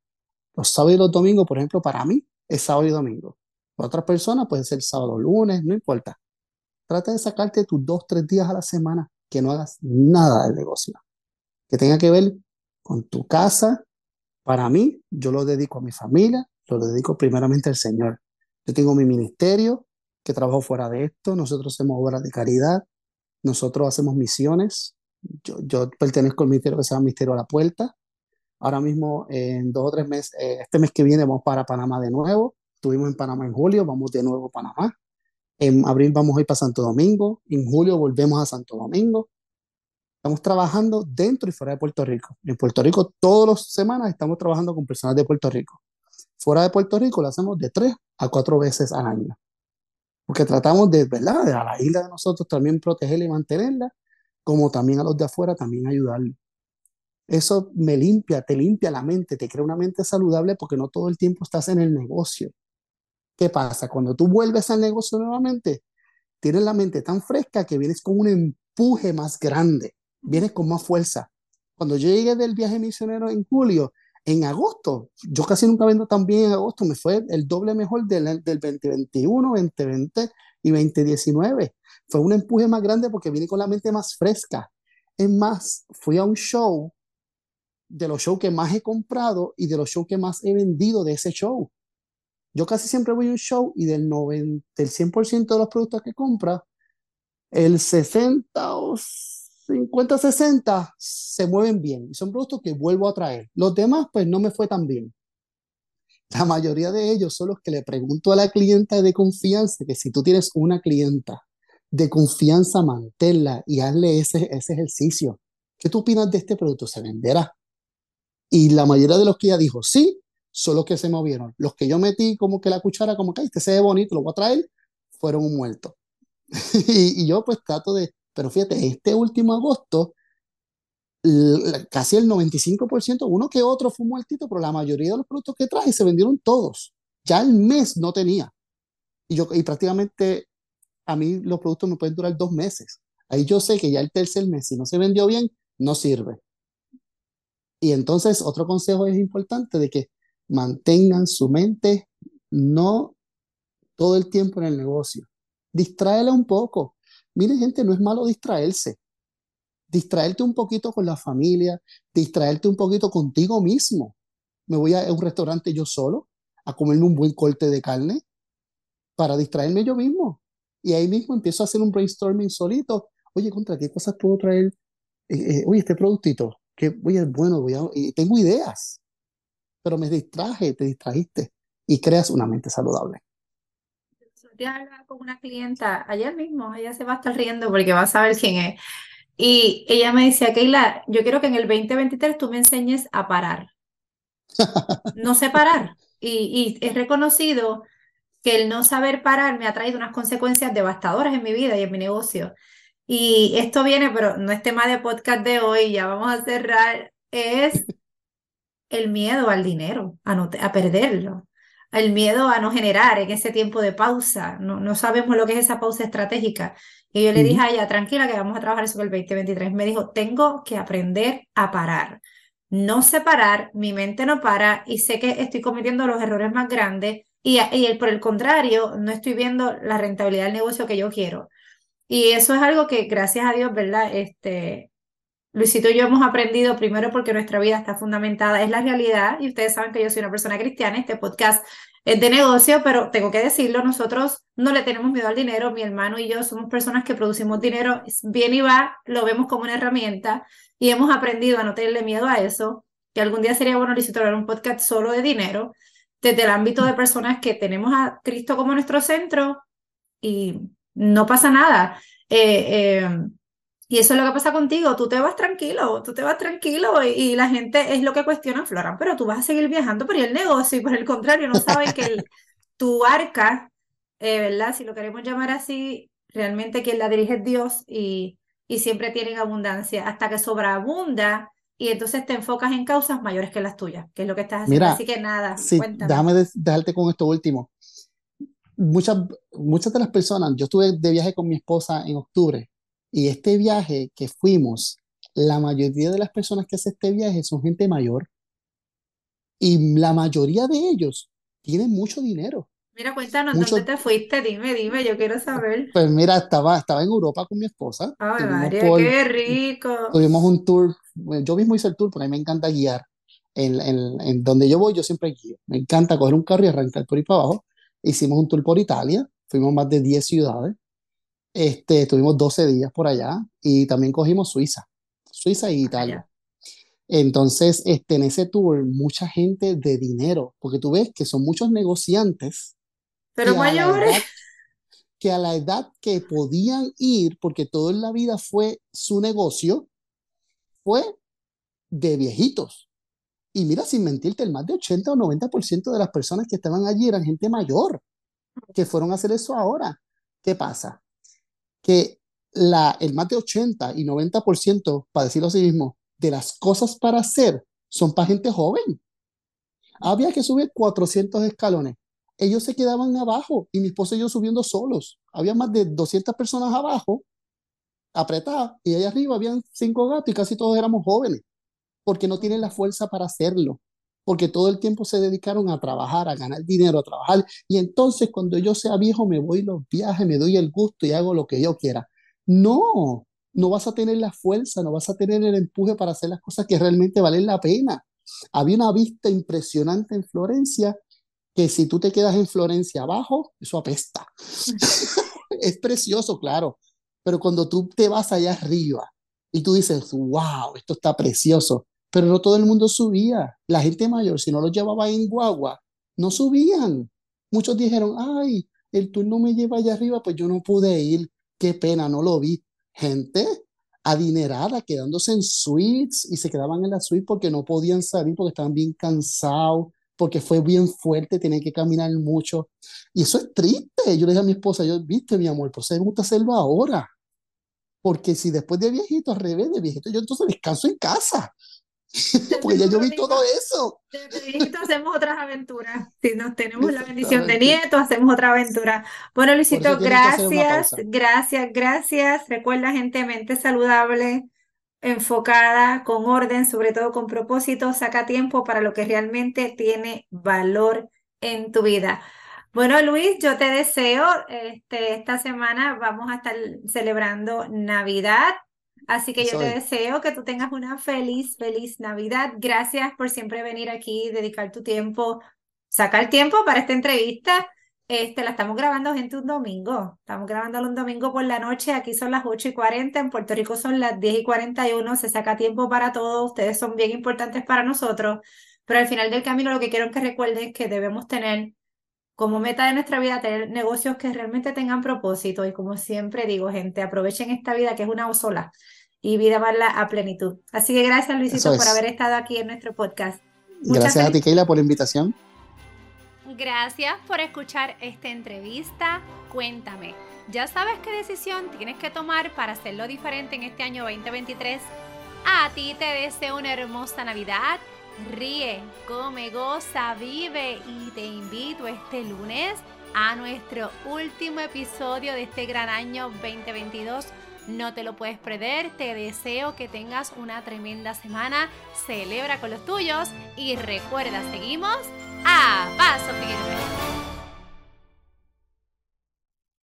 Los sábados y los domingos, por ejemplo, para mí es sábado y domingo. Para otras personas puede ser sábado lunes, no importa. Trata de sacarte tus dos, tres días a la semana que no hagas nada del negocio, que tenga que ver con tu casa. Para mí, yo lo dedico a mi familia, lo dedico primeramente al Señor. Yo tengo mi ministerio, que trabajo fuera de esto, nosotros hacemos obras de caridad, nosotros hacemos misiones. Yo, yo pertenezco al ministerio que se llama Ministerio a la Puerta. Ahora mismo, en dos o tres meses, eh, este mes que viene vamos para Panamá de nuevo. Estuvimos en Panamá en julio, vamos de nuevo a Panamá. En abril vamos a ir para Santo Domingo. En julio volvemos a Santo Domingo. Estamos trabajando dentro y fuera de Puerto Rico. En Puerto Rico, todas las semanas estamos trabajando con personas de Puerto Rico. Fuera de Puerto Rico lo hacemos de tres a cuatro veces al año. Porque tratamos de, ¿verdad? De a la isla de nosotros también protegerla y mantenerla, como también a los de afuera también ayudarle. Eso me limpia, te limpia la mente, te crea una mente saludable porque no todo el tiempo estás en el negocio. ¿Qué pasa? Cuando tú vuelves al negocio nuevamente, tienes la mente tan fresca que vienes con un empuje más grande vienes con más fuerza. Cuando yo llegué del viaje misionero en julio, en agosto, yo casi nunca vendo tan bien en agosto, me fue el doble mejor del, del 2021, 2020 y 2019. Fue un empuje más grande porque vine con la mente más fresca. Es más, fui a un show de los shows que más he comprado y de los shows que más he vendido de ese show. Yo casi siempre voy a un show y del, 90, del 100% de los productos que compra, el 60 o 50, 60 se mueven bien son productos que vuelvo a traer. Los demás, pues no me fue tan bien. La mayoría de ellos son los que le pregunto a la clienta de confianza, que si tú tienes una clienta de confianza, manténla y hazle ese, ese ejercicio. ¿Qué tú opinas de este producto? ¿Se venderá? Y la mayoría de los que ella dijo sí, son los que se movieron. Los que yo metí como que la cuchara, como que este se ve bonito, lo voy a traer, fueron un muerto. [laughs] y, y yo pues trato de, pero fíjate, este último agosto, casi el 95%, uno que otro fue muertito, pero la mayoría de los productos que traje se vendieron todos. Ya el mes no tenía. Y, yo, y prácticamente a mí los productos me pueden durar dos meses. Ahí yo sé que ya el tercer mes, si no se vendió bien, no sirve. Y entonces otro consejo es importante de que mantengan su mente no todo el tiempo en el negocio. distráela un poco. Mire, gente, no es malo distraerse. Distraerte un poquito con la familia, distraerte un poquito contigo mismo. Me voy a un restaurante yo solo a comerme un buen corte de carne para distraerme yo mismo. Y ahí mismo empiezo a hacer un brainstorming solito. Oye, contra qué cosas puedo traer. Eh, eh, oye, este productito, que oye, bueno, voy a, y tengo ideas, pero me distraje, te distrajiste y creas una mente saludable. Con una clienta ayer mismo, ella se va a estar riendo porque va a saber quién es. Y ella me decía, Keila, yo quiero que en el 2023 tú me enseñes a parar. [laughs] No sé parar. Y, y he reconocido que el no saber parar me ha traído unas consecuencias devastadoras en mi vida y en mi negocio. Y esto viene, pero no es tema de podcast de hoy, ya vamos a cerrar, es el miedo al dinero, a, no, a perderlo, el miedo a no generar en ese tiempo de pausa. No, no sabemos lo que es esa pausa estratégica. Y yo le dije a ella, tranquila, que vamos a trabajar eso el 2023. Me dijo, tengo que aprender a parar. No sé parar, mi mente no para y sé que estoy cometiendo los errores más grandes y, y por el contrario, no estoy viendo la rentabilidad del negocio que yo quiero. Y eso es algo que, gracias a Dios, ¿verdad? Este, Luisito y yo hemos aprendido primero porque nuestra vida está fundamentada, es la realidad, y ustedes saben que yo soy una persona cristiana, este podcast es de negocio, pero tengo que decirlo, nosotros no le tenemos miedo al dinero, mi hermano y yo somos personas que producimos dinero, bien y va, lo vemos como una herramienta y hemos aprendido a no tenerle miedo a eso, que algún día sería bueno, Luisito, hablar un podcast solo de dinero, desde el ámbito de personas que tenemos a Cristo como nuestro centro y no pasa nada. Eh, eh, y eso es lo que pasa contigo, tú te vas tranquilo, tú te vas tranquilo y, la gente es lo que cuestiona, Flora, pero tú vas a seguir viajando por el negocio y por el contrario, no saben que [laughs] tu arca, eh, ¿verdad? Si lo queremos llamar así, realmente quien la dirige es Dios y, y siempre tienen abundancia hasta que sobreabunda y entonces te enfocas en causas mayores que las tuyas, que es lo que estás haciendo. Así que nada, sí, déjame dejarte con esto último. Muchas, muchas de las personas, yo estuve de viaje con mi esposa en octubre y este viaje que fuimos, la mayoría de las personas que hacen este viaje son gente mayor. Y la mayoría de ellos tienen mucho dinero. Mira, cuéntanos, ¿dónde te fuiste? Dime, dime, yo quiero saber. Pues mira, estaba, estaba en Europa con mi esposa. Ay, María, qué rico. Tuvimos un tour, yo mismo hice el tour porque a mí me encanta guiar. En, en, en, donde yo voy, yo siempre guío. Me encanta coger un carro y arrancar por ahí para abajo. Hicimos un tour por Italia, fuimos más de 10 ciudades. Este, estuvimos 12 días por allá y también cogimos Suiza, Suiza e Italia. Entonces, este, en ese tour, mucha gente de dinero, porque tú ves que son muchos negociantes. Pero mayores. que a la edad que podían ir, porque todo en la vida fue su negocio, fue de viejitos. Y mira, sin mentirte, el más de 80 o 90% de las personas que estaban allí eran gente mayor, que fueron a hacer eso ahora. ¿Qué pasa? Que la, el más de 80 y 90%, para decirlo así mismo, de las cosas para hacer son para gente joven. Había que subir 400 escalones. Ellos se quedaban abajo y mi esposo y yo subiendo solos. Había más de 200 personas abajo, apretadas, y allá arriba habían cinco gatos y casi todos éramos jóvenes, porque no tienen la fuerza para hacerlo porque todo el tiempo se dedicaron a trabajar, a ganar dinero, a trabajar. Y entonces cuando yo sea viejo me voy los viajes, me doy el gusto y hago lo que yo quiera. No, no vas a tener la fuerza, no vas a tener el empuje para hacer las cosas que realmente valen la pena. Había una vista impresionante en Florencia que si tú te quedas en Florencia abajo, eso apesta. [laughs] es precioso, claro, pero cuando tú te vas allá arriba y tú dices, wow, esto está precioso, pero no todo el mundo subía. La gente mayor, si no lo llevaba en guagua, no subían. Muchos dijeron, ay, el turno me lleva allá arriba, pues yo no pude ir. Qué pena, no lo vi. Gente adinerada, quedándose en suites y se quedaban en la suite porque no podían salir, porque estaban bien cansados, porque fue bien fuerte, tenían que caminar mucho. Y eso es triste. Yo le dije a mi esposa, yo, viste, mi amor, pues me gusta hacerlo ahora. Porque si después de viejito, al revés de viejito, yo entonces descanso en casa. [laughs] Porque ya yo vi todo eso. De hacemos otras aventuras. Si nos tenemos la bendición de nietos, hacemos otra aventura. Bueno, Luisito, gracias, gracias, gracias. Recuerda, gente, mente saludable, enfocada, con orden, sobre todo con propósito. Saca tiempo para lo que realmente tiene valor en tu vida. Bueno, Luis, yo te deseo, este, esta semana vamos a estar celebrando Navidad, así que yo te deseo que tú tengas una feliz, feliz Navidad. Gracias por siempre venir aquí, dedicar tu tiempo, sacar tiempo para esta entrevista. Este, la estamos grabando, gente, un domingo. Estamos grabando un domingo por la noche. Aquí son las 8 y 40. En Puerto Rico son las 10 y 41. Se saca tiempo para todo. Ustedes son bien importantes para nosotros. Pero al final del camino, lo que quiero que recuerden es que debemos tener como meta de nuestra vida tener negocios que realmente tengan propósito y como siempre digo, gente, aprovechen esta vida que es una sola y vida darla a plenitud. Así que gracias Luisito por haber estado aquí en nuestro podcast. gracias a ti Keila por la invitación. Gracias por escuchar esta entrevista. Cuéntame, ¿ya sabes qué decisión tienes que tomar para hacerlo diferente en este año 2023? A ti te deseo una hermosa Navidad ríe, come, goza, vive y te invito este lunes a nuestro último episodio de este gran año 2022. No te lo puedes perder, te deseo que tengas una tremenda semana, celebra con los tuyos y recuerda, seguimos a paso.